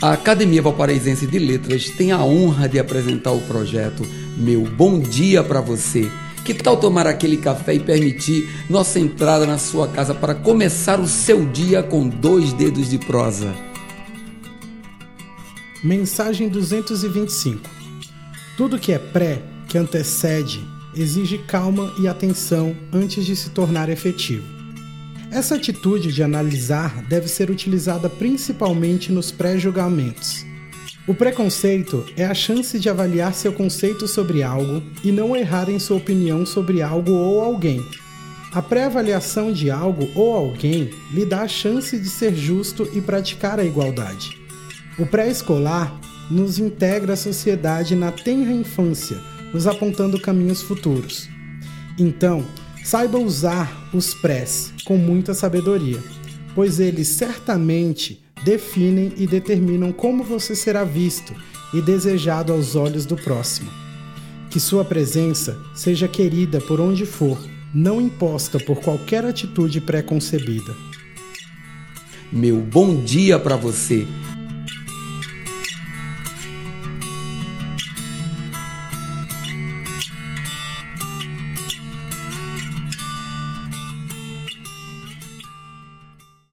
A Academia Valparaísense de Letras tem a honra de apresentar o projeto Meu Bom Dia para Você. Que tal tomar aquele café e permitir nossa entrada na sua casa para começar o seu dia com dois dedos de prosa? Mensagem 225. Tudo que é pré, que antecede, exige calma e atenção antes de se tornar efetivo. Essa atitude de analisar deve ser utilizada principalmente nos pré-julgamentos. O preconceito é a chance de avaliar seu conceito sobre algo e não errar em sua opinião sobre algo ou alguém. A pré-avaliação de algo ou alguém lhe dá a chance de ser justo e praticar a igualdade. O pré-escolar nos integra à sociedade na tenra infância, nos apontando caminhos futuros. Então, Saiba usar os prés com muita sabedoria, pois eles certamente definem e determinam como você será visto e desejado aos olhos do próximo. Que sua presença seja querida por onde for, não imposta por qualquer atitude preconcebida. Meu bom dia para você